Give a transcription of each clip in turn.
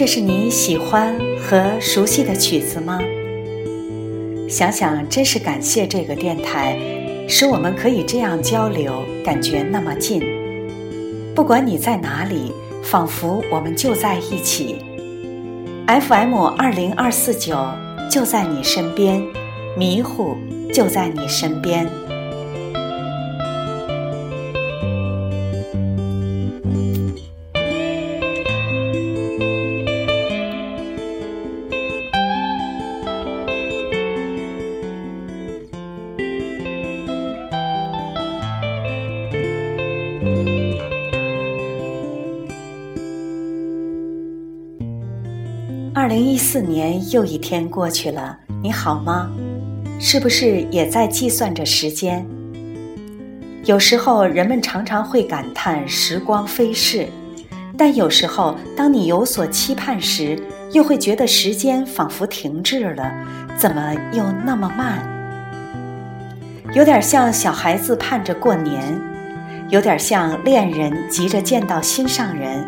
这是你喜欢和熟悉的曲子吗？想想，真是感谢这个电台，使我们可以这样交流，感觉那么近。不管你在哪里，仿佛我们就在一起。FM 二零二四九就在你身边，迷糊就在你身边。零一四年又一天过去了，你好吗？是不是也在计算着时间？有时候人们常常会感叹时光飞逝，但有时候当你有所期盼时，又会觉得时间仿佛停滞了，怎么又那么慢？有点像小孩子盼着过年，有点像恋人急着见到心上人。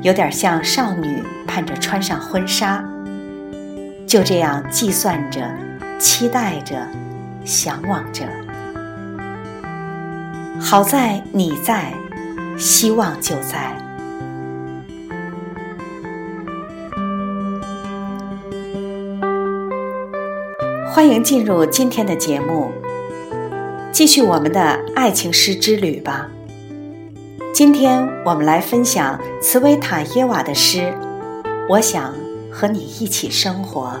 有点像少女盼着穿上婚纱，就这样计算着、期待着、向往着。好在你在，希望就在。欢迎进入今天的节目，继续我们的爱情诗之旅吧。今天我们来分享茨维塔耶娃的诗，《我想和你一起生活》。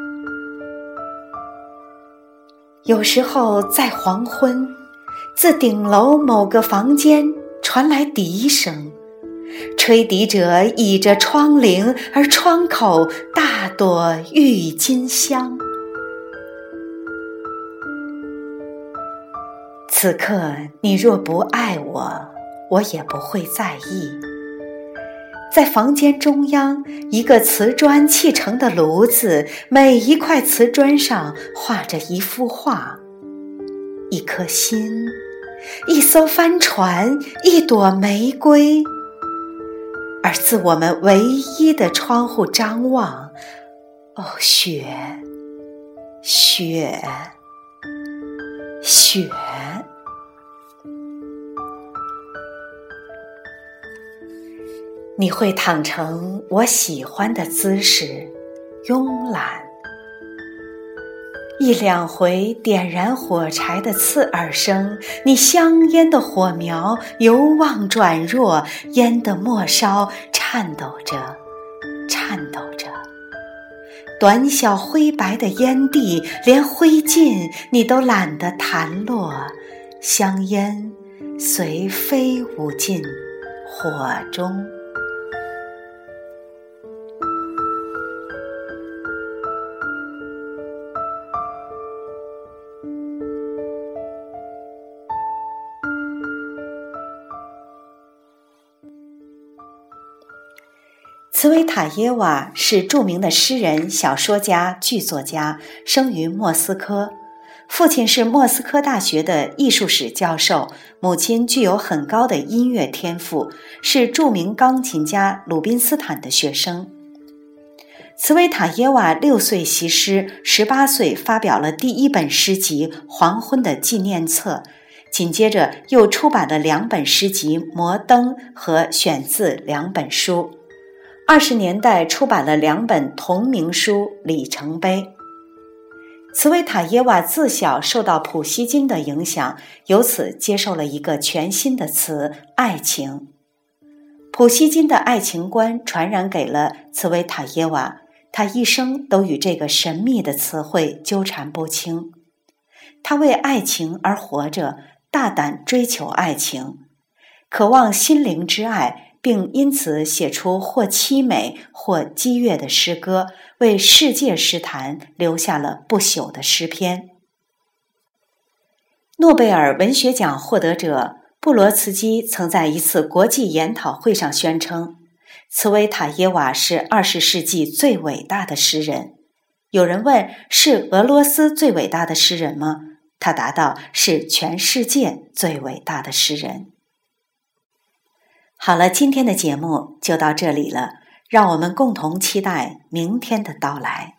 有时候在黄昏，自顶楼某个房间传来笛声，吹笛者倚着窗棂，而窗口大朵郁金香。此刻你若不爱我，我也不会在意。在房间中央，一个瓷砖砌成的炉子，每一块瓷砖上画着一幅画，一颗心，一艘帆船，一朵玫瑰。而自我们唯一的窗户张望，哦，雪，雪，雪。你会躺成我喜欢的姿势，慵懒。一两回点燃火柴的刺耳声，你香烟的火苗由旺转弱，烟的末梢颤抖着，颤抖着。短小灰白的烟蒂，连灰烬你都懒得弹落，香烟随飞舞进火中。茨维塔耶娃是著名的诗人、小说家、剧作家，生于莫斯科，父亲是莫斯科大学的艺术史教授，母亲具有很高的音乐天赋，是著名钢琴家鲁宾斯坦的学生。茨维塔耶娃六岁习诗，十八岁发表了第一本诗集《黄昏的纪念册》，紧接着又出版了两本诗集《摩登》和《选自两本书》。二十年代出版了两本同名书《里程碑》。茨维塔耶娃自小受到普希金的影响，由此接受了一个全新的词——爱情。普希金的爱情观传染给了茨维塔耶娃，他一生都与这个神秘的词汇纠缠不清。他为爱情而活着，大胆追求爱情，渴望心灵之爱。并因此写出或凄美或激越的诗歌，为世界诗坛留下了不朽的诗篇。诺贝尔文学奖获得者布罗茨基曾在一次国际研讨会上宣称，茨维塔耶娃是二十世纪最伟大的诗人。有人问：“是俄罗斯最伟大的诗人吗？”他答道：“是全世界最伟大的诗人。”好了，今天的节目就到这里了，让我们共同期待明天的到来。